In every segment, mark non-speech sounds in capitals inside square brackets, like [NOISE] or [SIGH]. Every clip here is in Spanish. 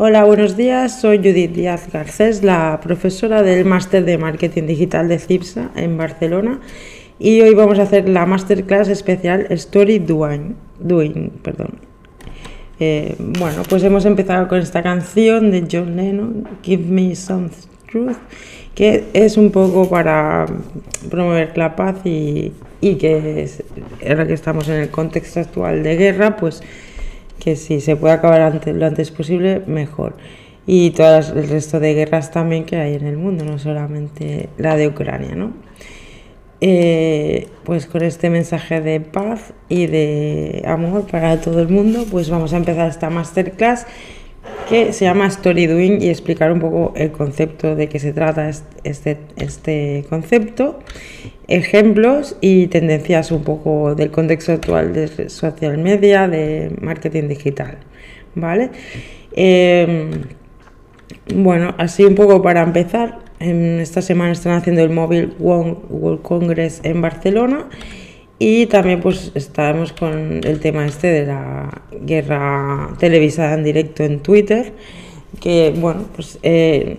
Hola, buenos días. Soy Judith Díaz Garcés, la profesora del máster de marketing digital de CIPSA en Barcelona. Y hoy vamos a hacer la masterclass especial Story Doing. doing perdón. Eh, bueno, pues hemos empezado con esta canción de John Lennon, Give Me Some Truth, que es un poco para promover la paz y, que es, ahora que estamos en el contexto actual de guerra, pues que si se puede acabar antes, lo antes posible, mejor. Y todas el resto de guerras también que hay en el mundo, no solamente la de Ucrania, ¿no? Eh, pues con este mensaje de paz y de amor para todo el mundo, pues vamos a empezar esta masterclass que se llama Story Doing y explicar un poco el concepto de qué se trata este, este concepto, ejemplos y tendencias un poco del contexto actual de social media, de marketing digital. ¿Vale? Em, bueno, así un poco para empezar, esta semana están haciendo el Mobile World Congress en Barcelona y también pues estábamos con el tema este de la guerra televisada en directo en Twitter, que bueno, pues, eh,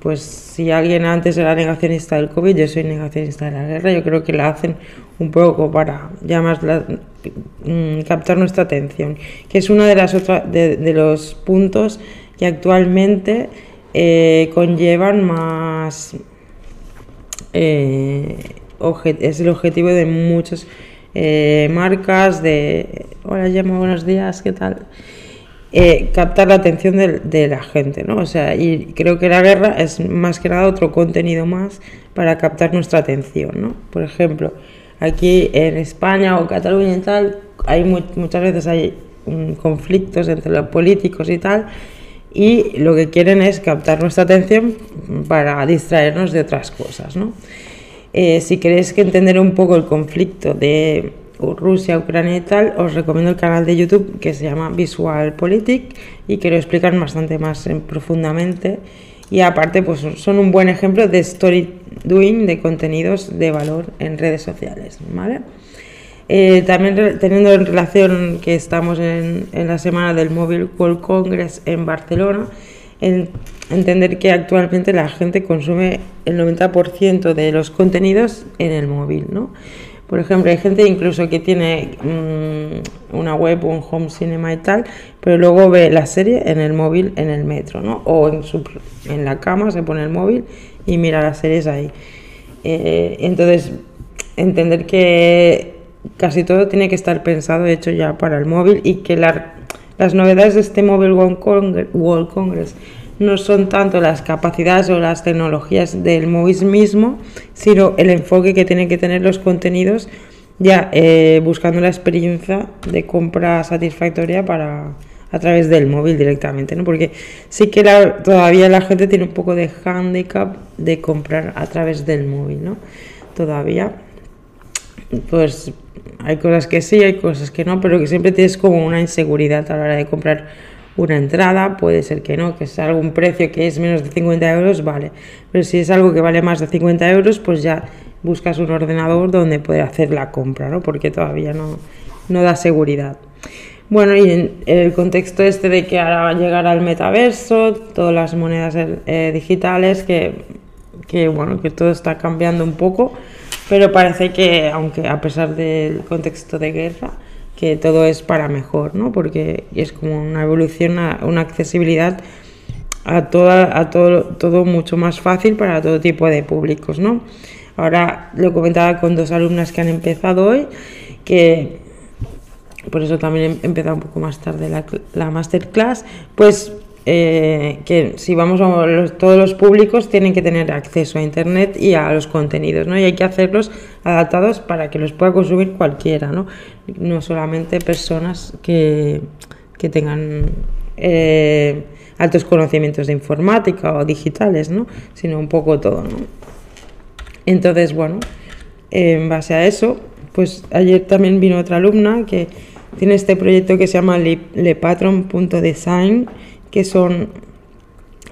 pues si alguien antes era negacionista del COVID, yo soy negacionista de la guerra, yo creo que la hacen un poco para ya más mm, captar nuestra atención, que es uno de, las otras de, los puntos que actualmente eh, conllevan más... Eh, es el objetivo de muchas eh, marcas, de, hola llamo, buenos días, ¿qué tal? Eh, captar la atención de, la gente, ¿no? O sea, y creo que la guerra es más que nada otro contenido más para captar nuestra atención, ¿no? Por ejemplo, aquí en España o Cataluña y tal, hay muchas veces hay mm, conflictos entre los políticos y tal, y lo que quieren es captar nuestra atención para distraernos de otras cosas, ¿no? Eh, si queréis que entender un poco el conflicto de Rusia, Ucrania y tal, os recomiendo el canal de YouTube que se llama Visual Politic y que lo explican bastante más profundamente. Y aparte, pues son un buen ejemplo de story doing de contenidos de valor en redes sociales, ¿vale? Eh, también teniendo en relación que estamos en, en la semana del Mobile World Congress en Barcelona, entender que actualmente la gente consume el 90% de los contenidos en el móvil, ¿no? Por ejemplo, hay gente incluso que tiene mm, una web, un home cinema y tal, pero luego ve la serie en el móvil, en el metro, ¿no? O en, su, en la cama se pone el móvil y mira las series ahí. Eh, entonces, entender que casi todo tiene que estar pensado, hecho ya para el móvil y que la las novedades de este Mobile World Congress no son tanto las capacidades o las tecnologías del móvil mismo, sino el enfoque que tienen que tener los contenidos ya eh, buscando la experiencia de compra satisfactoria para a través del móvil directamente, ¿no? Porque sí que todavía la gente tiene un poco de handicap de comprar a través del móvil, ¿no? Todavía, pues hay cosas que sí, hay cosas que no, pero que siempre tienes como una inseguridad a la hora de comprar una entrada, puede ser que no, que es algún precio que es menos de 50 euros, vale, pero si es algo que vale más de 50 euros, pues ya buscas un ordenador donde poder hacer la compra, ¿no? Porque todavía no, no da seguridad. Bueno, y en el contexto este de que ahora va a llegar al metaverso, todas las monedas eh, digitales, que, que, bueno, que todo está cambiando un poco, pero parece que, aunque a pesar del contexto de guerra, que todo es para mejor, ¿no? Porque es como una evolución, una accesibilidad a, toda, a todo, todo mucho más fácil para todo tipo de públicos, ¿no? Ahora lo comentaba con dos alumnas que han empezado hoy, que por eso también he empezado un poco más tarde la, la masterclass, pues eh, que si vamos a todos los públicos tienen que tener acceso a internet y a los contenidos, ¿no? Y hay que hacerlos adaptados para que los pueda consumir cualquiera, ¿no? No solamente personas que, que tengan eh, altos conocimientos de informática o digitales, ¿no? Sino un poco todo, ¿no? Entonces, bueno, en base a eso, pues ayer también vino otra alumna que tiene este proyecto que se llama lepatron.design que son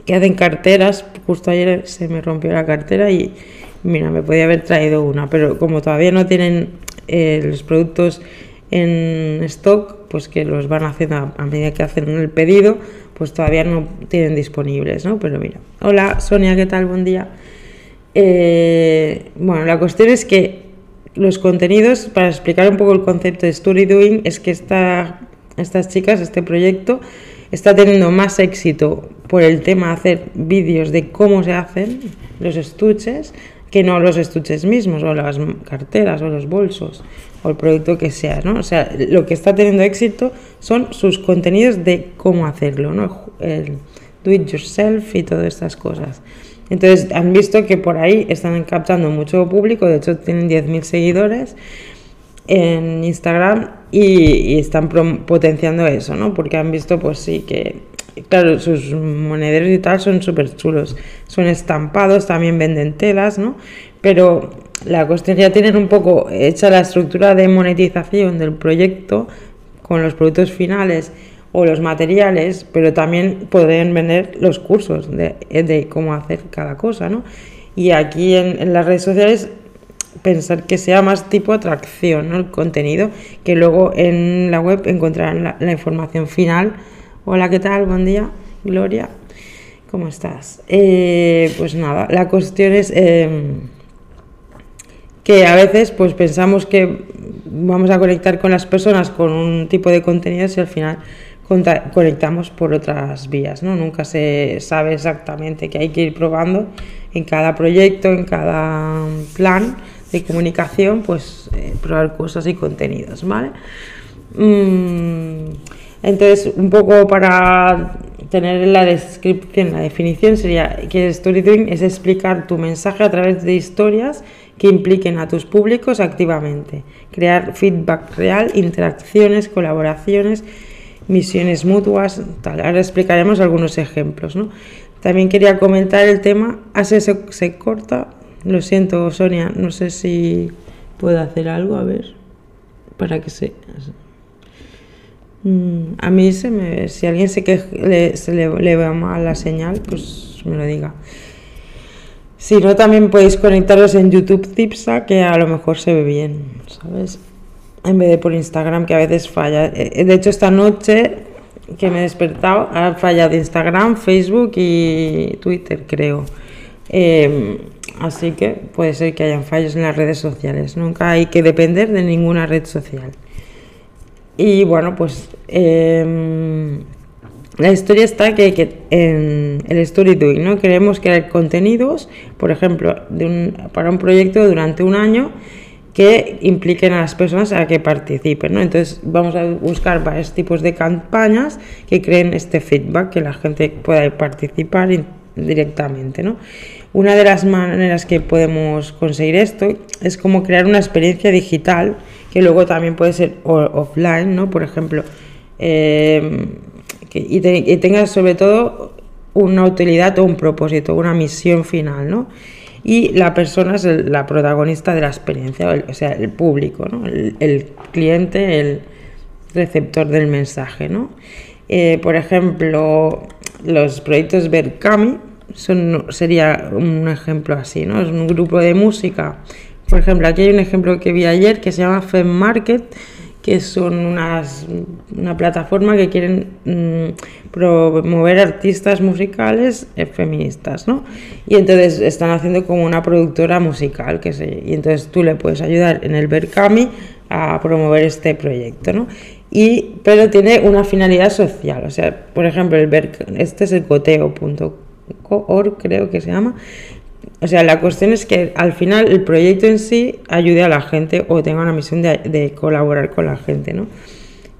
que hacen carteras. Justo ayer se me rompió la cartera y mira, me podía haber traído una, pero como todavía no tienen eh, los productos en stock, pues que los van haciendo a, medida que hacen el pedido, pues todavía no tienen disponibles, ¿no? Pero mira, hola Sonia, ¿qué tal? Buen día. Eh, bueno, la cuestión es que los contenidos, para explicar un poco el concepto de Story Doing, es que esta, estas chicas, este proyecto, está teniendo más éxito por el tema de hacer vídeos de cómo se hacen los estuches que no los estuches mismos o las carteras o los bolsos o el producto que sea, ¿no? O sea, lo que está teniendo éxito son sus contenidos de cómo hacerlo, ¿no? El do it yourself y todas estas cosas. Entonces han visto que por ahí están captando mucho público, de hecho tienen 10.000 seguidores en Instagram y, están potenciando eso, ¿no? Porque han visto, pues sí, que, claro, sus monederos y tal son súper chulos, son estampados, también venden telas, ¿no? Pero la cuestión ya tienen un poco hecha la estructura de monetización del proyecto con los productos finales o los materiales, pero también pueden vender los cursos de, cómo hacer cada cosa, ¿no? Y aquí en, las redes sociales pensar que sea más tipo atracción, ¿no? El contenido, que luego en la web encontrarán la, información final. Hola, ¿qué tal? Buen día, Gloria. ¿Cómo estás? Eh, pues nada, la cuestión es em, que a veces pues pensamos que vamos a conectar con las personas con un tipo de contenido y al final conectamos por otras vías, ¿no? Nunca se sabe exactamente que hay que ir probando en cada proyecto, en cada plan de comunicación, pues eh, probar cosas y contenidos, ¿vale? Mm, entonces, un poco para tener la descripción, la definición sería que storytelling es explicar tu mensaje a través de historias que impliquen a tus públicos activamente, crear feedback real, interacciones, colaboraciones, misiones mutuas, tal. Ahora explicaremos algunos ejemplos, ¿no? También quería comentar el tema, así se, corta, lo siento Sonia, no sé si puedo hacer algo, a ver, para que se... Mm, a mí se me, si alguien se, que le, se le, le mal la señal, pues me lo diga. Si no, también podéis conectaros en YouTube Tipsa, que a lo mejor se ve bien, ¿sabes? En vez de por Instagram, que a veces falla. Eh, de hecho, esta noche que me he despertado, ha fallado Instagram, Facebook y Twitter, creo. Em, así que puede ser que hayan fallos en las redes sociales. Nunca hay que depender de ninguna red social. Y bueno, pues em, la historia está que, en el story doing, ¿no? Queremos crear contenidos, por ejemplo, de un, para un proyecto durante un año que impliquen a las personas a que participen. ¿no? Entonces vamos a buscar varios tipos de campañas que creen este feedback, que la gente pueda participar directamente. ¿no? Una de las maneras que podemos conseguir esto es como crear una experiencia digital, que luego también puede ser offline, ¿no? por ejemplo, eh, y, y tenga sobre todo una utilidad o un propósito, una misión final. ¿no? y la persona es la protagonista de la experiencia, o sea, el público, ¿no? el, cliente, el receptor del mensaje. ¿no? Eh, por ejemplo, los proyectos Berkami son, sería un ejemplo así, ¿no? es un grupo de música. Por ejemplo, aquí hay un ejemplo que vi ayer que se llama Fem Market que son unas, una plataforma que quieren mm, promover artistas musicales eh, feministas, ¿no? Y entonces están haciendo como una productora musical, que se, y entonces tú le puedes ayudar en el Berkami a promover este proyecto, ¿no? Y, pero tiene una finalidad social, o sea, por ejemplo, el este es el coteo.org, creo que se llama, o sea, la cuestión es que al final el proyecto en sí ayude a la gente o tenga una misión de, colaborar con la gente, ¿no?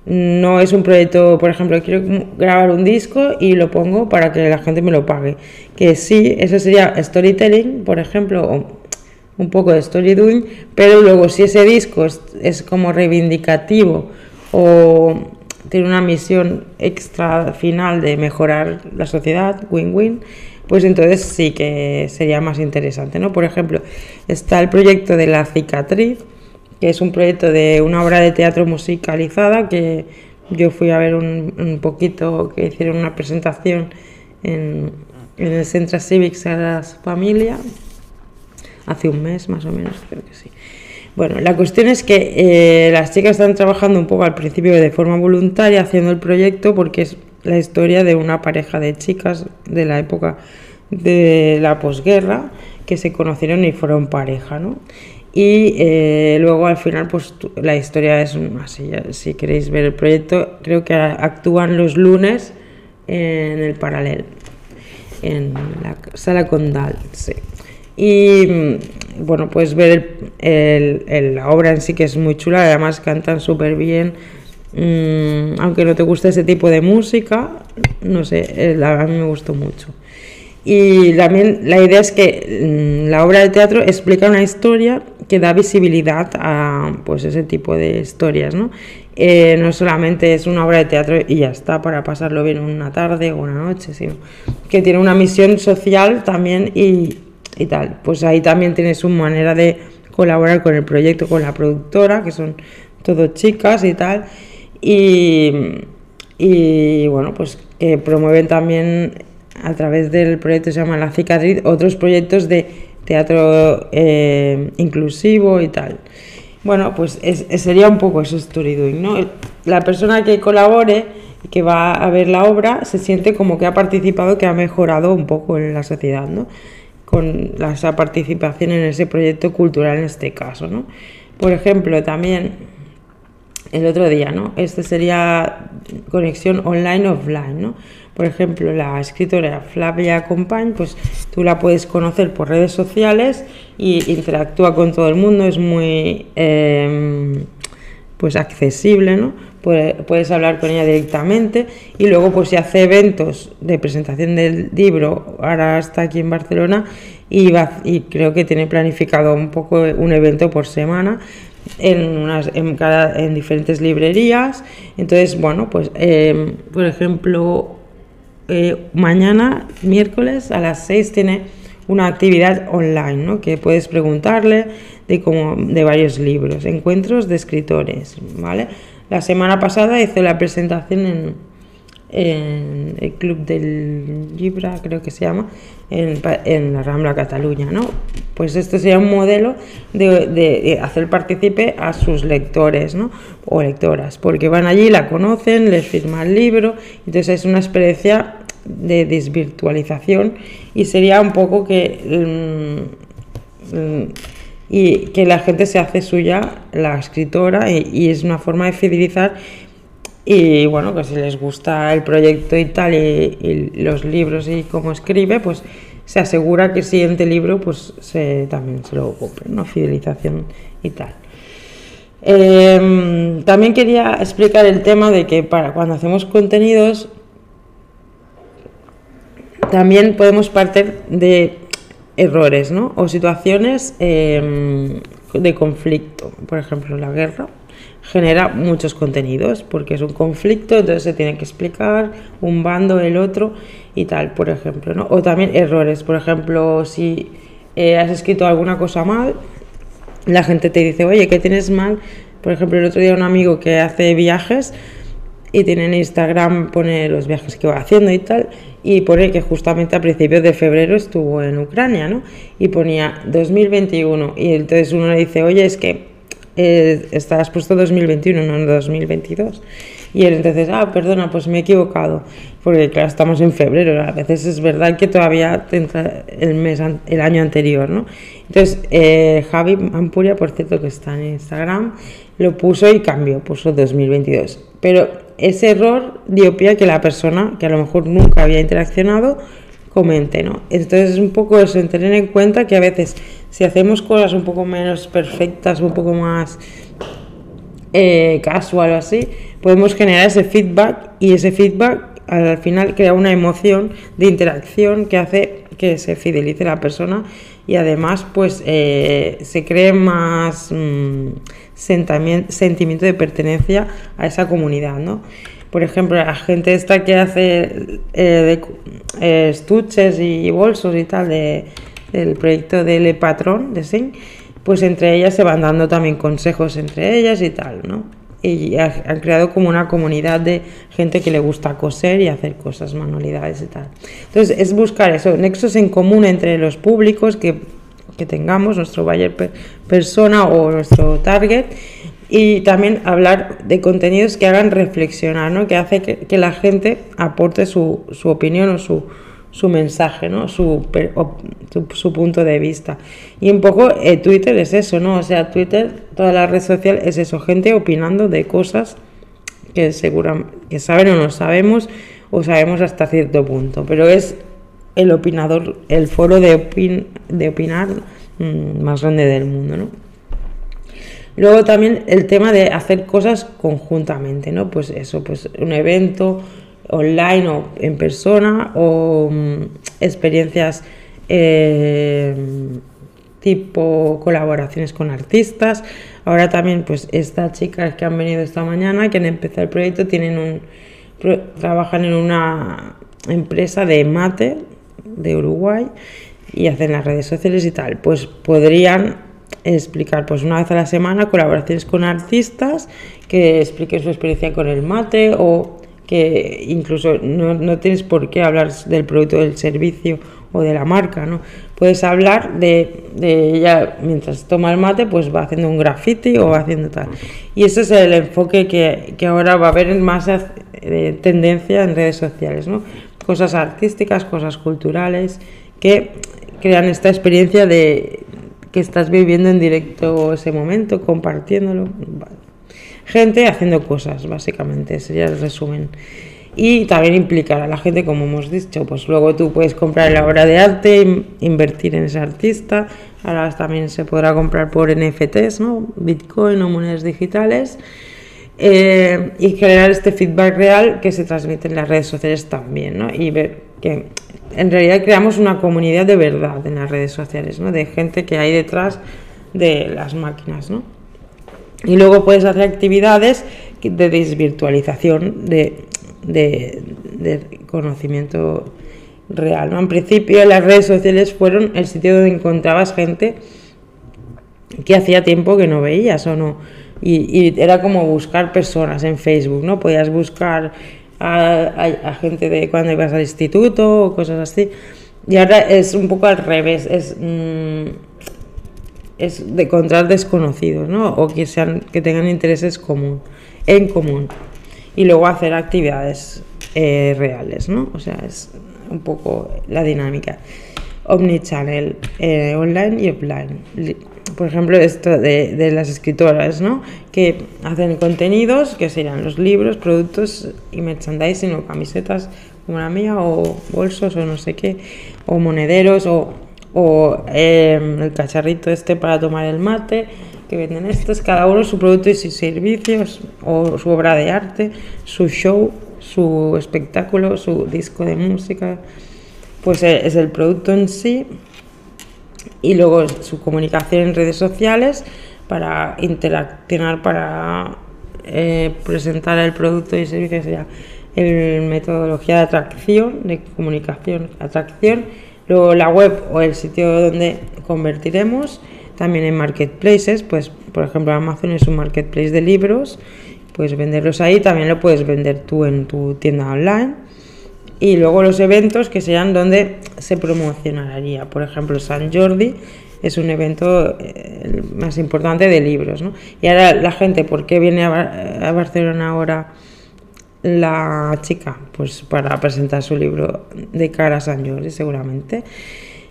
No es un proyecto, por ejemplo, quiero grabar un disco y lo pongo para que la gente me lo pague. Que sí, eso sería storytelling, por ejemplo, o un poco de story pero luego si ese disco es como reivindicativo o tiene una misión extra final de mejorar la sociedad, win-win, pues entonces sí que sería más interesante, ¿no? Por ejemplo, está el proyecto de La Cicatriz, que es un proyecto de una obra de teatro musicalizada que yo fui a ver un, poquito, que hicieron una presentación en, el Centro Civics a la Familia, hace un mes más o menos, creo que sí. Bueno, la cuestión es que eh, las chicas están trabajando un poco al principio de forma voluntaria haciendo el proyecto porque es la historia de una pareja de chicas de la época de la posguerra que se conocieron y fueron pareja, ¿no? Y eh, luego al final, pues la historia es así. Si queréis ver el proyecto, creo que actúan los lunes en el paralel, en la sala Condal, sí. Y mm, bueno, pues ver la obra en sí que es muy chula, además cantan súper bien. Mm, aunque no te guste ese tipo de música, no sé, a mí me gustó mucho. Y también la idea es que mm, la obra de teatro explica una historia que da visibilidad a pues ese tipo de historias, ¿no? Eh, no solamente es una obra de teatro y ya está para pasarlo bien una tarde o una noche, sino que tiene una misión social también y, y tal. Pues ahí también tienes una manera de colaborar con el proyecto, con la productora, que son todo chicas y tal. Y, y bueno, pues promueven también a través del proyecto se llama La Cicatriz, otros proyectos de teatro eh, inclusivo y tal. Bueno, pues sería un poco eso story doing, ¿no? La persona que colabore y que va a ver la obra se siente como que ha participado, que ha mejorado un poco en la sociedad, ¿no? Con esa participación en ese proyecto cultural en este caso, ¿no? Por ejemplo, también el otro día, ¿no? Este sería conexión online-offline, ¿no? Por ejemplo, la escritora Flavia Compañ, pues tú la puedes conocer por redes sociales y interactúa con todo el mundo, es muy em, pues accesible, ¿no? Puedes hablar con ella directamente y luego pues se hace eventos de presentación del libro, ahora está aquí en Barcelona y, va, y creo que tiene planificado un poco un evento por semana en, unas, en, cada, en diferentes librerías. Entonces, bueno, pues em, por ejemplo, eh, mañana, miércoles, a las 6 tiene una actividad online, ¿no? Que puedes preguntarle de, como, de varios libros, encuentros de escritores, ¿vale? La semana pasada hizo la presentación en, en el Club del Libra, creo que se llama, en, en, la Rambla Cataluña, ¿no? Pues esto sería un modelo de, hacer partícipe a sus lectores, ¿no? O lectoras, porque van allí, la conocen, les firma el libro, entonces es una experiencia de desvirtualización y sería un poco que... Mm, mm, y que la gente se hace suya la escritora y es una forma de fidelizar y bueno, que si les gusta el proyecto y tal, y, los libros y cómo escribe, pues se asegura que el siguiente libro pues se, también se lo compre, ¿no? Fidelización y tal. Em, también quería explicar el tema de que para cuando hacemos contenidos también podemos partir de errores ¿no? o situaciones em, de conflicto, por ejemplo la guerra genera muchos contenidos porque es un conflicto, entonces se tiene que explicar un bando, el otro y tal, por ejemplo, ¿no? O también errores, por ejemplo, si eh, has escrito alguna cosa mal, la gente te dice, oye, ¿qué tienes mal? Por ejemplo, el otro día un amigo que hace viajes y tiene en Instagram, pone los viajes que va haciendo y tal, y pone que justamente a principios de febrero estuvo en Ucrania, ¿no? Y ponía 2021, y entonces uno le dice, oye, es que eh, estabas puesto 2021, no 2022. Y él entonces, ah, perdona, pues me he equivocado, porque claro, estamos en febrero, a veces es verdad que todavía te entra el, mes, el año anterior, ¿no? Entonces, eh, Javi Ampuria, por cierto, que está en Instagram, lo puso y cambió, puso 2022. Pero ese error dio pie a que la persona, que a lo mejor nunca había interaccionado, comente, ¿no? Entonces es un poco eso, en tener en cuenta que a veces si hacemos cosas un poco menos perfectas, un poco más eh, casual o así, podemos generar ese feedback y ese feedback al final crea una emoción de interacción que hace que se fidelice la persona y además pues eh, se cree más mm, sentimiento de pertenencia a esa comunidad, ¿no? Por ejemplo, la gente esta que hace eh, estuches y bolsos y tal de, del proyecto del patrón de Sing, pues entre ellas se van dando también consejos entre ellas y tal, ¿no? Y han creado como una comunidad de gente que le gusta coser y hacer cosas, manualidades y tal. Entonces es buscar eso, nexos en común entre los públicos que, que tengamos, nuestro buyer persona o nuestro target, y también hablar de contenidos que hagan reflexionar, ¿no? que hace que, la gente aporte su, su opinión o su, su mensaje, ¿no? Su, su, punto de vista. Y un poco eh, Twitter es eso, ¿no? O sea, Twitter, toda la red social es eso, gente opinando de cosas que segura, que saben o no sabemos, o sabemos hasta cierto punto, pero es el opinador, el foro de, de opinar mm, más grande del mundo, ¿no? Luego también el tema de hacer cosas conjuntamente, ¿no? Pues eso, pues un evento online o en persona o mm, experiencias eh, tipo colaboraciones con artistas. Ahora también, pues estas chicas que han venido esta mañana, que han empezado el proyecto, tienen un trabajan en una empresa de mate de Uruguay y hacen las redes sociales y tal. Pues podrían explicar pues una vez a la semana colaboraciones con artistas que expliquen su experiencia con el mate o que incluso no, tienes por qué hablar del producto del servicio o de la marca, ¿no? Puedes hablar de, de ella mientras toma el mate, pues va haciendo un graffiti o va haciendo tal. Y ese es el enfoque que, que ahora va a haber más de tendencia en redes sociales, ¿no? Cosas artísticas, cosas culturales, que crean esta experiencia de, que estás viviendo en directo ese momento, compartiéndolo. Gente haciendo cosas, básicamente, sería el resumen. Y también implicar a la gente, como hemos dicho, pues luego tú puedes comprar la obra de arte, invertir en ese artista. Ahora también se podrá comprar por NFTs, ¿no? Bitcoin o monedas digitales. Eh, y generar este feedback real que se transmite en las redes sociales también, ¿no? Y ver que en realidad creamos una comunidad de verdad en las redes sociales, ¿no? De gente que hay detrás de las máquinas, ¿no? Y luego puedes hacer actividades de desvirtualización de, conocimiento real, ¿no? En principio las redes sociales fueron el sitio donde encontrabas gente que hacía tiempo que no veías o no. Y, y era como buscar personas en Facebook, ¿no? Podías buscar a, gente de cuando ibas al instituto o cosas así. Y ahora es un poco al revés, es, mm, es de encontrar desconocidos, ¿no? O que, sean, que tengan intereses común, en común. Y luego hacer actividades eh, reales, ¿no? O sea, es un poco la dinámica. Omnichannel, eh, online y offline por ejemplo, esto de, las escritoras, ¿no? Que hacen contenidos, que serían los libros, productos y merchandising o camisetas como la mía, o bolsos o no sé qué, o monederos, o, em, el cacharrito este para tomar el mate, que venden estos, cada uno su producto y sus servicios, o su obra de arte, su show, su espectáculo, su disco de música, pues eh, es el producto en sí. Y luego su comunicación en redes sociales para interaccionar, para eh, presentar el producto y el servicio, sería el metodología de atracción, de comunicación, atracción, luego la web o el sitio donde convertiremos, también en marketplaces, pues por ejemplo Amazon es un marketplace de libros, puedes venderlos ahí, también lo puedes vender tú en tu tienda online y luego los eventos que sean donde se promocionaría. Por ejemplo, San Jordi es un evento eh, más importante de libros. ¿no? Y ahora la gente, ¿por qué viene a, Barcelona ahora la chica? Pues para presentar su libro de cara a San Jordi, seguramente.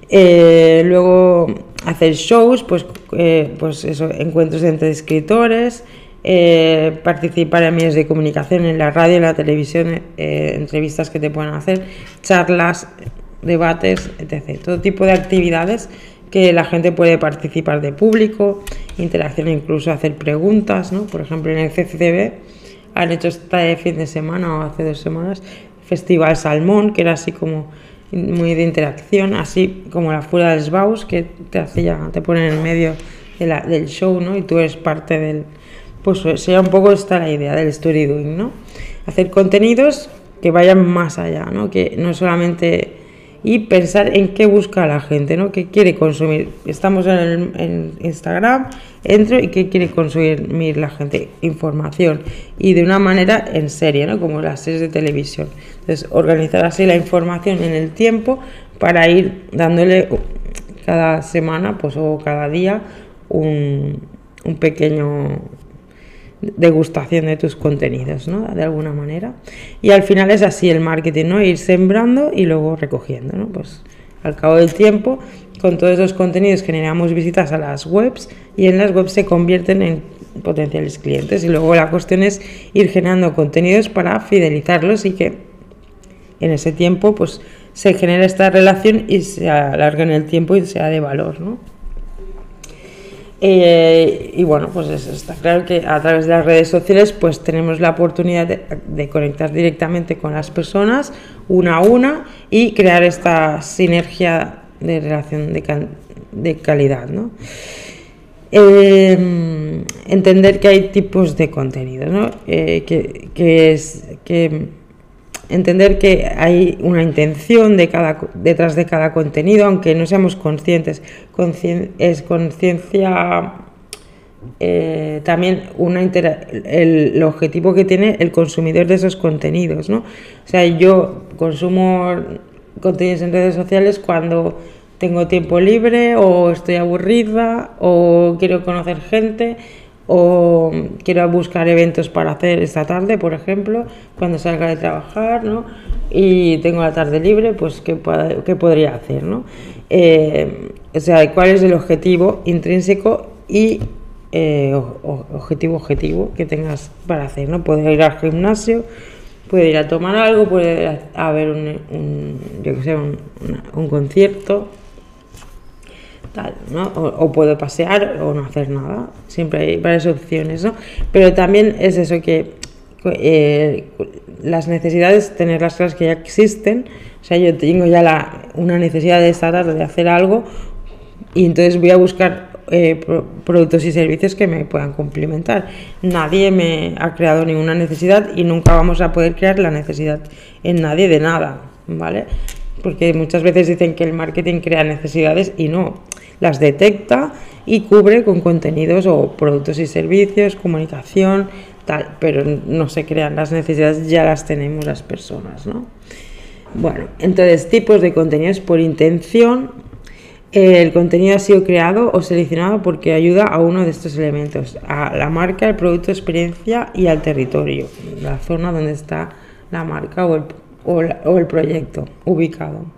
Eh, luego hacer shows, pues, eh, pues eso, encuentros entre escritores, eh, participar en medios de comunicación, en la radio, en la televisión, entrevistas que te puedan hacer, charlas, debates, etc. Todo tipo de actividades que la gente puede participar de público, interacción, incluso hacer preguntas, ¿no? Por ejemplo, en el CCTV han hecho este fin de semana o hace dos semanas Festival Salmón, que era así como muy de interacción, así como la Fuera del Sbaus, que te hacía, te ponen en medio del show, ¿no? Y tú eres parte del, pues sería un poco esta la idea del story doing, ¿no? Hacer contenidos que vayan más allá, ¿no? Que no solamente y pensar en qué busca la gente, ¿no? ¿Qué quiere consumir? Estamos en, Instagram, entro y qué quiere consumir la gente, información y de una manera en serie, ¿no? Como las series de televisión. Entonces, organizar así la información en el tiempo para ir dándole cada semana, pues o cada día un, un pequeño degustación de tus contenidos, ¿no? De alguna manera. Y al final es así el marketing, ¿no? Ir sembrando y luego recogiendo, ¿no? Pues al cabo del tiempo, con todos esos contenidos generamos visitas a las webs y en las webs se convierten en potenciales clientes y luego la cuestión es ir generando contenidos para fidelizarlos y que en ese tiempo pues se genera esta relación y se alarga en el tiempo y sea de valor, ¿no? Eh, y bueno, pues está claro que a través de las redes sociales pues tenemos la oportunidad de, conectar directamente con las personas una a una y crear esta sinergia de relación de, calidad. ¿no? Eh, entender que hay tipos de contenido, ¿no? Eh, que, que, es, que entender que hay una intención detrás de cada contenido, aunque no seamos conscientes. es conciencia eh, también una el, objetivo que tiene el consumidor de esos contenidos. ¿no? O sea, yo consumo contenidos en redes sociales cuando tengo tiempo libre o estoy aburrida o quiero conocer gente o quiero buscar eventos para hacer esta tarde, por ejemplo, cuando salga de trabajar, ¿no? Y tengo la tarde libre, pues ¿qué, qué podría hacer, ¿no? Eh, o sea, cuál es el objetivo intrínseco y eh, objetivo objetivo que tengas para hacer, ¿no? Puede ir al gimnasio, puede ir a tomar algo, puede ir a, ver un, un yo que sé, un, un concierto, o, puedo pasear o no hacer nada. Siempre hay varias opciones, ¿no? Pero también es eso que eh, las necesidades, tener las cosas que ya existen. O sea, yo tengo ya la, una necesidad de esta tarde de hacer algo y entonces voy a buscar eh, productos y servicios que me puedan complementar. Nadie me ha creado ninguna necesidad y nunca vamos a poder crear la necesidad en nadie de nada, ¿vale? Porque muchas veces dicen que el marketing crea necesidades y no las detecta y cubre con contenidos o productos y servicios, comunicación, tal, pero no se crean las necesidades, ya las tenemos las personas, ¿no? Bueno, entonces tipos de contenidos por intención. El contenido ha sido creado o seleccionado porque ayuda a uno de estos elementos, a la marca, el producto, experiencia y al territorio, la zona donde está la marca o el, o el proyecto ubicado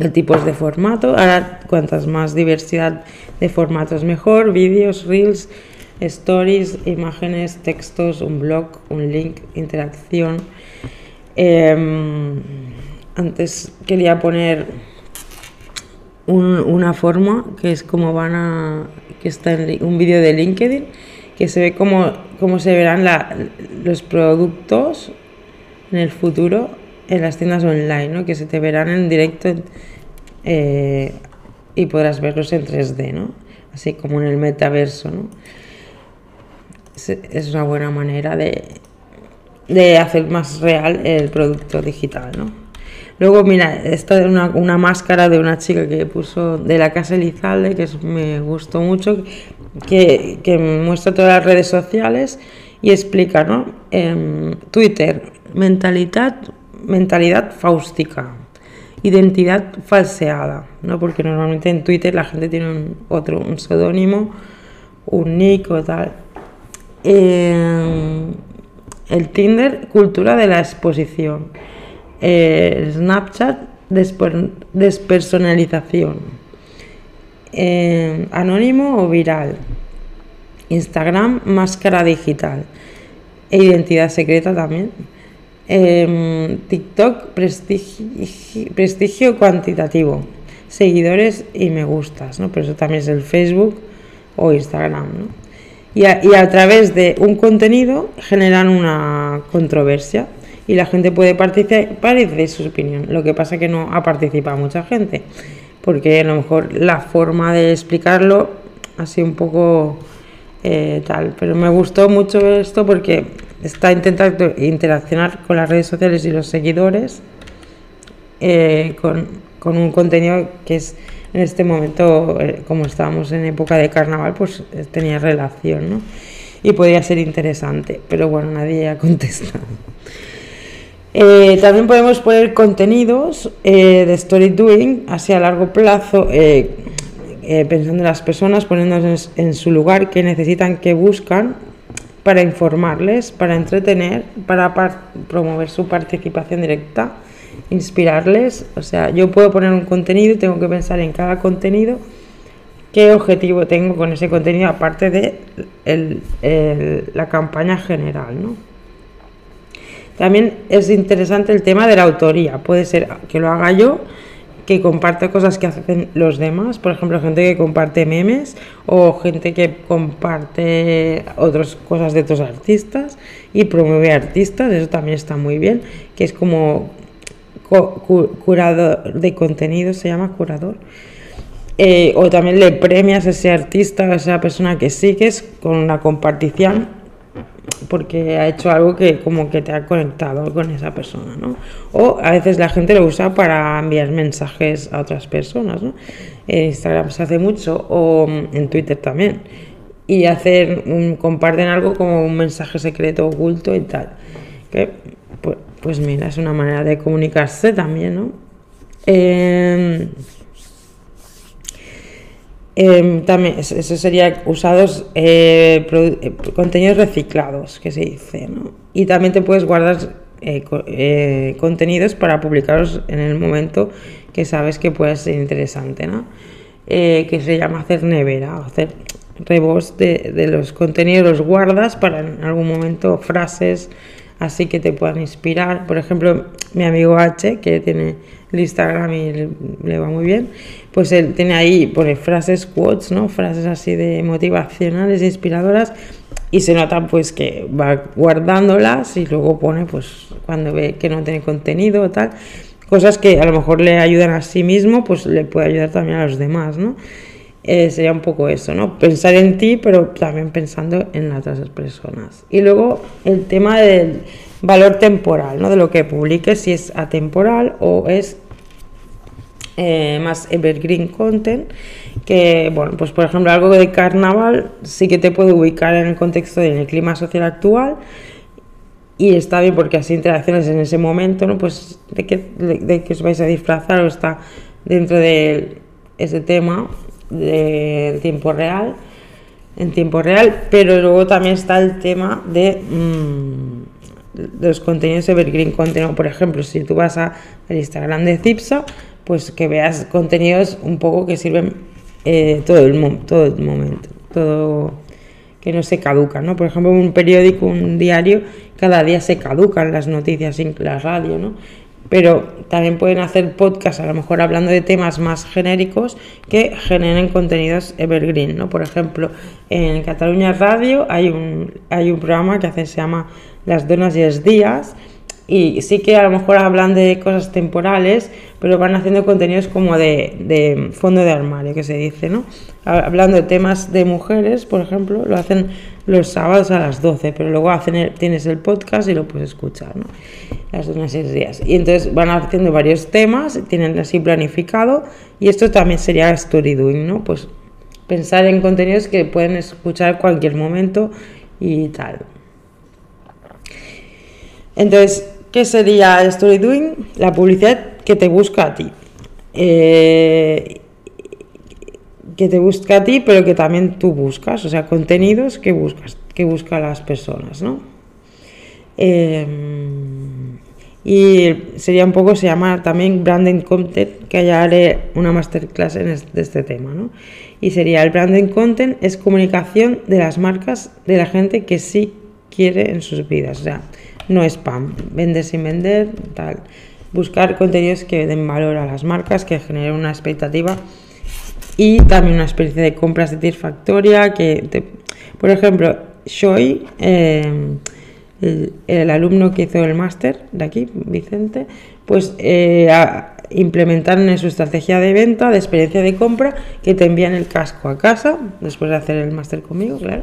el tipos de formato. Ahora, cuantas más diversidad de formatos mejor, vídeos, reels, stories, imágenes, textos, un blog, un link, interacción. Em, antes quería poner una forma que es como van a que está en un vídeo de LinkedIn que se ve como, cómo se verán los productos en el futuro en las tiendas online, ¿no? que se te verán en directo eh, y podrás verlos en 3D, ¿no? así como en el metaverso. ¿no? Es, una buena manera de, de, hacer más real el producto digital. ¿no? Luego, mira, esta es una, una, máscara de una chica que puso de la casa Elizalde, que me gustó mucho, que, que muestra todas las redes sociales y explica, ¿no? Em, Twitter, mentalidad mentalidad faustica, identidad falseada, ¿no? Porque normalmente en Twitter la gente tiene un, otro, un seudónimo, un nick o tal. Eh, el Tinder, cultura de la exposición. Snapchat, despersonalización. Eh, anónimo o viral. Instagram, máscara digital. E identidad secreta también. Em, TikTok, prestigio, prestigio, cuantitativo, seguidores y me gustas, ¿no? Pero eso también es el Facebook o Instagram, ¿no? Y a, través de un contenido generan una controversia y la gente puede participar y decir su opinión. Lo que pasa es que no ha participado mucha gente, porque a lo mejor la forma de explicarlo ha sido un poco eh, tal. Pero me gustó mucho esto porque está intentando interaccionar con las redes sociales y los seguidores eh, con, con, un contenido que es en este momento, eh, como estábamos en época de carnaval, pues tenía relación, ¿no? Y podría ser interesante, pero bueno, nadie ha contestado. también podemos poner contenidos de story doing así a largo plazo pensando en las personas, poniéndonos en, su lugar, qué necesitan, qué buscan, para informarles, para entretener, para promover su participación directa, inspirarles. O sea, yo puedo poner un contenido y tengo que pensar en cada contenido qué objetivo tengo con ese contenido aparte de la campaña general, ¿no? También es interesante el tema de la autoría. Puede ser que lo haga yo, que comparte cosas que hacen los demás, por ejemplo, gente que comparte memes o gente que comparte otras cosas de otros artistas y promueve artistas, eso también está muy bien, que es como curador de contenido, se llama curador. Eh, o también le premias a ese artista, a esa persona que sigues con una compartición porque ha hecho algo que como que te ha conectado con esa persona, ¿no? O a veces la gente lo usa para enviar mensajes a otras personas, ¿no? En Instagram se hace mucho o en Twitter también. Y hacer un, comparten algo como un mensaje secreto oculto y tal. Que, pues, pues mira, es una manera de comunicarse también, ¿no? Eh, Em, también eso sería usados eh, eh, contenidos reciclados que se dice ¿no? y también te puedes guardar eh, contenidos para publicarlos en el momento que sabes que puede ser interesante ¿no? que se llama hacer nevera hacer rebos de, de, los contenidos los guardas para en algún momento frases así que te puedan inspirar por ejemplo mi amigo H que tiene el Instagram y le va muy bien, pues él tiene ahí, pone frases, quotes, ¿no? Frases así de motivacionales, inspiradoras, y se nota pues que va guardándolas y luego pone pues cuando ve que no tiene contenido o tal, cosas que a lo mejor le ayudan a sí mismo, pues le puede ayudar también a los demás, ¿no? Eh, sería un poco eso, ¿no? Pensar en ti, pero también pensando en otras personas. Y luego el tema del valor temporal, ¿no? De lo que publiques, si es atemporal o es eh, más evergreen content, que, bueno, pues por ejemplo, algo de carnaval sí que te puede ubicar en el contexto del clima social actual y está bien porque así interacciones en ese momento, ¿no? Pues de que, de, que os vais a disfrazar o está dentro de ese tema del tiempo real, en tiempo real, pero luego también está el tema de... Mm, los contenidos evergreen content, por ejemplo, si tú vas al Instagram de Cipsa, pues que veas contenidos un poco que sirven eh, todo, el, todo el momento, todo que no se caducan, ¿no? Por ejemplo, un periódico, un diario, cada día se caducan las noticias, en la radio, ¿no? Pero también pueden hacer podcasts, a lo mejor hablando de temas más genéricos que generen contenidos evergreen, ¿no? Por ejemplo, en Cataluña Radio hay un, hay un programa que se llama las donas y los días. Y sí que a lo mejor hablan de cosas temporales, pero van haciendo contenidos como de, fondo de armario, que se dice, ¿no? Hablando de temas de mujeres, por ejemplo, lo hacen los sábados a las 12, pero luego hacen tienes el podcast y lo puedes escuchar, ¿no? Las y los días. Y entonces van haciendo varios temas, tienen así planificado, y esto también sería story doing, ¿no? Pues pensar en contenidos que pueden escuchar cualquier momento y tal. Entonces, ¿qué sería story doing? La publicidad que te busca a ti. Eh, que te busca a ti, pero que también tú buscas, o sea, contenidos que buscas, que buscan las personas, ¿no? Eh, y sería un poco, se llama también branding content, que ya haré una masterclass en este, de este tema, ¿no? Y sería el branding content es comunicación de las marcas de la gente que sí quiere en sus vidas, no spam, vender sin vender, tal. Buscar contenidos que den valor a las marcas, que generen una expectativa y también una experiencia de compra satisfactoria. Que por ejemplo, Shoy, eh, el, alumno que hizo el máster de aquí, Vicente, pues eh, implementaron en su estrategia de venta, de experiencia de compra, que te envían el casco a casa, después de hacer el máster conmigo, claro.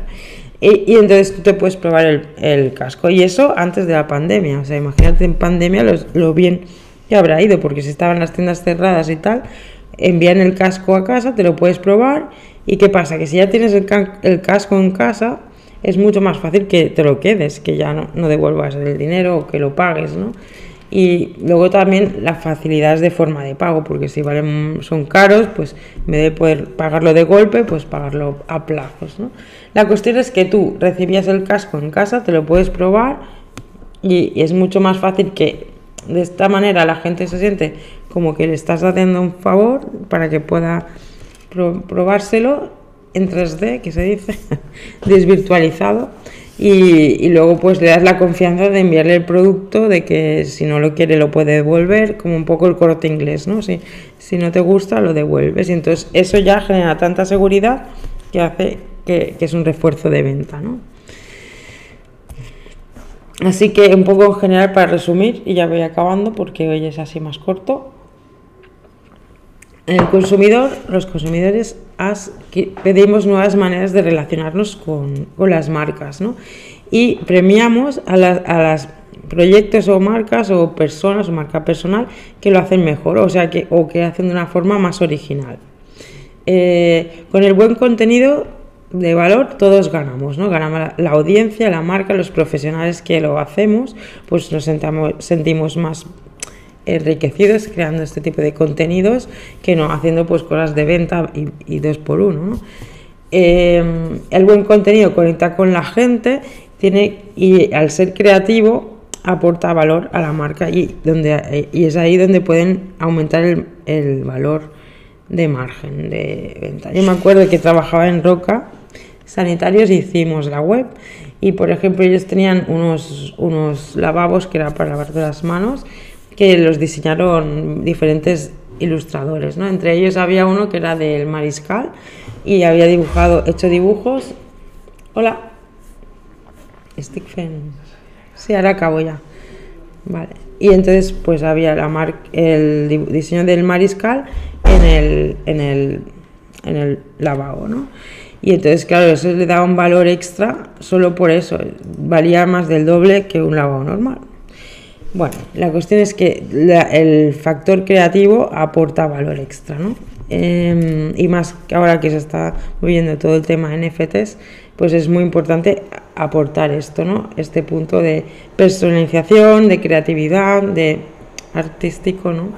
Y, entonces tú te puedes probar el, casco. Y eso antes de la pandemia. O sea, imagínate en pandemia lo, bien que habrá ido, porque si estaban las tiendas cerradas y tal, envían el casco a casa, te lo puedes probar. ¿Y qué pasa? Que si ya tienes el, el casco en casa, es mucho más fácil que te lo quedes, que ya no, no devuelvas el dinero o que lo pagues, ¿no? Y luego también las facilidades de forma de pago, porque si valen, son caros, pues en vez de poder pagarlo de golpe, pues pagarlo a plazos. ¿no? La cuestión es que tú recibías el casco en casa, te lo puedes probar y, es mucho más fácil que de esta manera la gente se siente como que le estás haciendo un favor para que pueda probárselo en 3D, que se dice, [LAUGHS] desvirtualizado y, luego pues le das la confianza de enviarle el producto, de que si no lo quiere lo puede devolver, como un poco el corte inglés, ¿no? Si, si no te gusta lo devuelves y entonces eso ya genera tanta seguridad que hace que, que es un refuerzo de venta, ¿no? Así que un poco en general para resumir, y ya voy acabando porque hoy es así más corto, el consumidor, los consumidores pedimos nuevas maneras de relacionarnos con, las marcas, ¿no? Y premiamos a, las proyectos o marcas o personas o marca personal que lo hacen mejor, o sea, que, o que hacen de una forma más original. Eh, con el buen contenido de valor todos ganamos, ¿no? Ganamos la, audiencia, la marca, los profesionales que lo hacemos, pues nos sentimos más enriquecidos creando este tipo de contenidos que no haciendo pues cosas de venta y, dos por uno. Eh, el buen contenido conecta con la gente tiene y al ser creativo aporta valor a la marca y, donde, y es ahí donde pueden aumentar el, el valor de margen de venta. Yo me acuerdo que trabajaba en Roca Sanitarios hicimos la web y por ejemplo ellos tenían unos, unos lavabos que era para lavar las manos que los diseñaron diferentes ilustradores, ¿no? Entre ellos había uno que era del Mariscal y había dibujado, hecho dibujos. Hola. Stickfen. Sí, ahora acabo ya. Vale. Y entonces pues había la mar el diseño del Mariscal en el, en el, en el lavabo, ¿no? Y entonces, claro, eso le daba un valor extra solo por eso. Valía más del doble que un lavabo normal. Bueno, la cuestión es que el factor creativo aporta valor extra, ¿no? Em, y más que ahora que se está moviendo todo el tema NFTs, pues es muy importante aportar esto, ¿no? Este punto de personalización, de creatividad, de artístico, ¿no?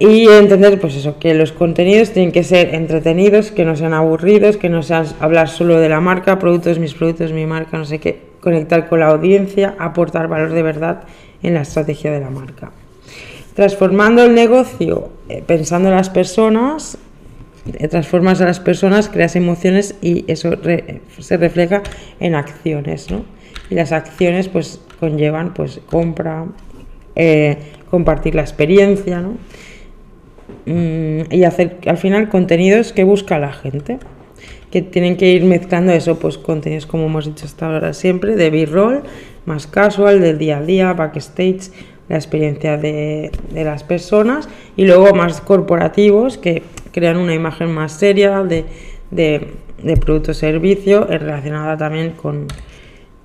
Y entender, pues eso, que los contenidos tienen que ser entretenidos, que no sean aburridos, que no sean hablar solo de la marca, productos, mis productos, mi marca, no sé qué, conectar con la audiencia, aportar valor de verdad en la estrategia de la marca. Transformando el negocio, eh, pensando en las personas, eh, transformas a las personas, creas emociones y eso se refleja en acciones, ¿no? Y las acciones pues conllevan pues compra, eh, compartir la experiencia, ¿no? Mm, y hacer al final contenidos que busca la gente que tienen que ir mezclando eso, pues contenidos como hemos dicho hasta ahora siempre, de b-roll, más casual, del día a día, backstage, la experiencia de, las personas y luego más corporativos que crean una imagen más seria de, de, producto servicio relacionada también con,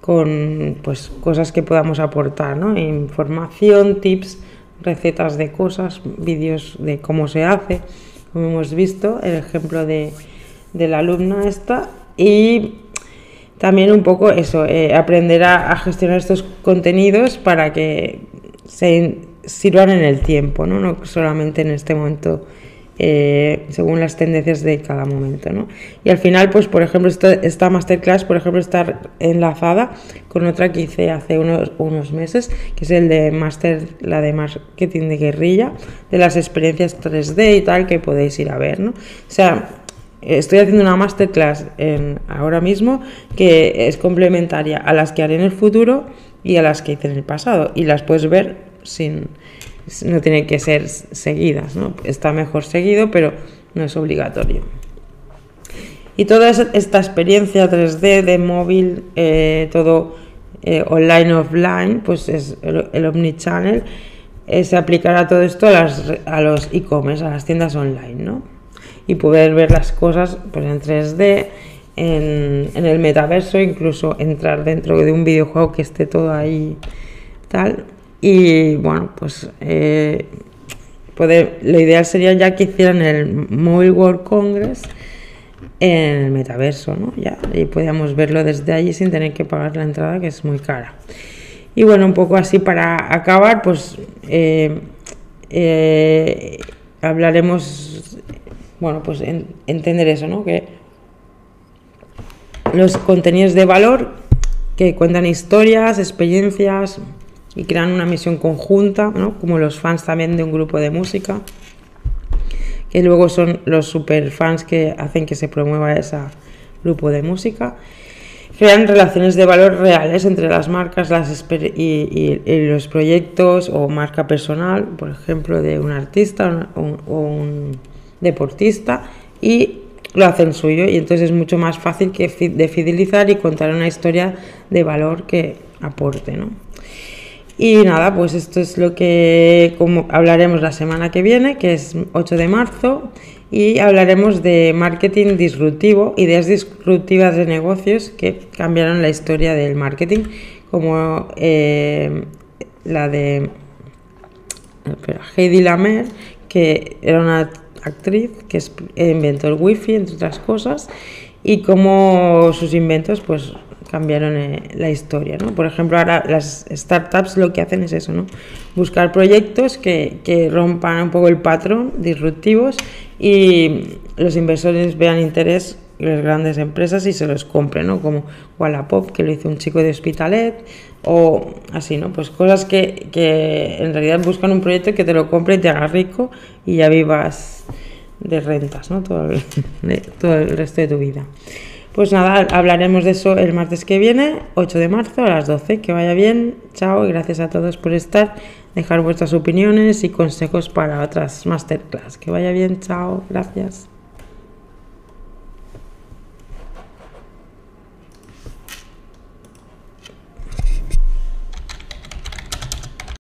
con pues, cosas que podamos aportar, ¿no? información, tips recetas de cosas, vídeos de cómo se hace, como hemos visto, el ejemplo de, la alumna esta, y también un poco eso, eh, aprender a, gestionar estos contenidos para que se sirvan en el tiempo, ¿no? no solamente en este momento eh, según las tendencias de cada momento. ¿no? Y al final, pues por ejemplo, esta, masterclass, por ejemplo, está enlazada con otra que hice hace unos, unos meses, que es el de master, la de marketing de guerrilla, de las experiencias 3D y tal, que podéis ir a ver. ¿no? O sea, estoy haciendo una masterclass ahora mismo que es complementaria a las que haré en el futuro y a las que hice en el pasado. Y las puedes ver sin no tiene que ser seguidas, ¿no? Está mejor seguido, pero no es obligatorio. Y toda esta experiencia 3D de móvil, eh, todo eh, online, offline, pues es el, omnichannel, eh, se aplicará todo esto a, a los e-commerce, a las tiendas online, ¿no? Y poder ver las cosas pues, en 3D, en, el metaverso, incluso entrar dentro de un videojuego que esté todo ahí tal y bueno, pues eh, poder, lo ideal sería ya que hicieran el Mobile World Congress en el metaverso, ¿no? Ya, y podíamos verlo desde allí sin tener que pagar la entrada, que es muy cara. Y bueno, un poco así para acabar, pues eh, eh, hablaremos, bueno, pues entender eso, ¿no? Que los contenidos de valor que cuentan historias, experiencias y crean una misión conjunta, ¿no? Como los fans también de un grupo de música, que luego son los super fans que hacen que se promueva ese grupo de música crean relaciones de valor reales entre las marcas las y, los proyectos o marca personal, por ejemplo, de un artista o un, deportista, y lo hacen suyo. Y entonces es mucho más fácil que de fidelizar y contar una historia de valor que aporte. ¿no? Y nada, pues esto es lo que como hablaremos la semana que viene, que es 8 de marzo y hablaremos de marketing disruptivo, ideas disruptivas de negocios que cambiaron la historia del marketing, como eh, la de Heidi Lamer, que era una actriz que inventó el wifi, entre otras cosas, y cómo sus inventos pues cambiaron eh, la historia, ¿no? Por ejemplo, ahora las startups lo que hacen es eso, ¿no? Buscar proyectos que, que rompan un poco el patrón, disruptivos, y los inversores vean interés en las grandes empresas y se los compren, ¿no? Como Wallapop, que lo hizo un chico de Hospitalet, o así, ¿no? Pues cosas que, que en realidad buscan un proyecto que te lo compre y te haga rico y ya vivas de rentas, ¿no? Todo el, [LAUGHS] todo el resto de tu vida. Pues nada, hablaremos de eso el martes que viene, 8 de marzo a las 12. Que vaya bien, chao y gracias a todos por estar. Dejar vuestras opiniones y consejos para otras masterclass. Que vaya bien, chao, gracias.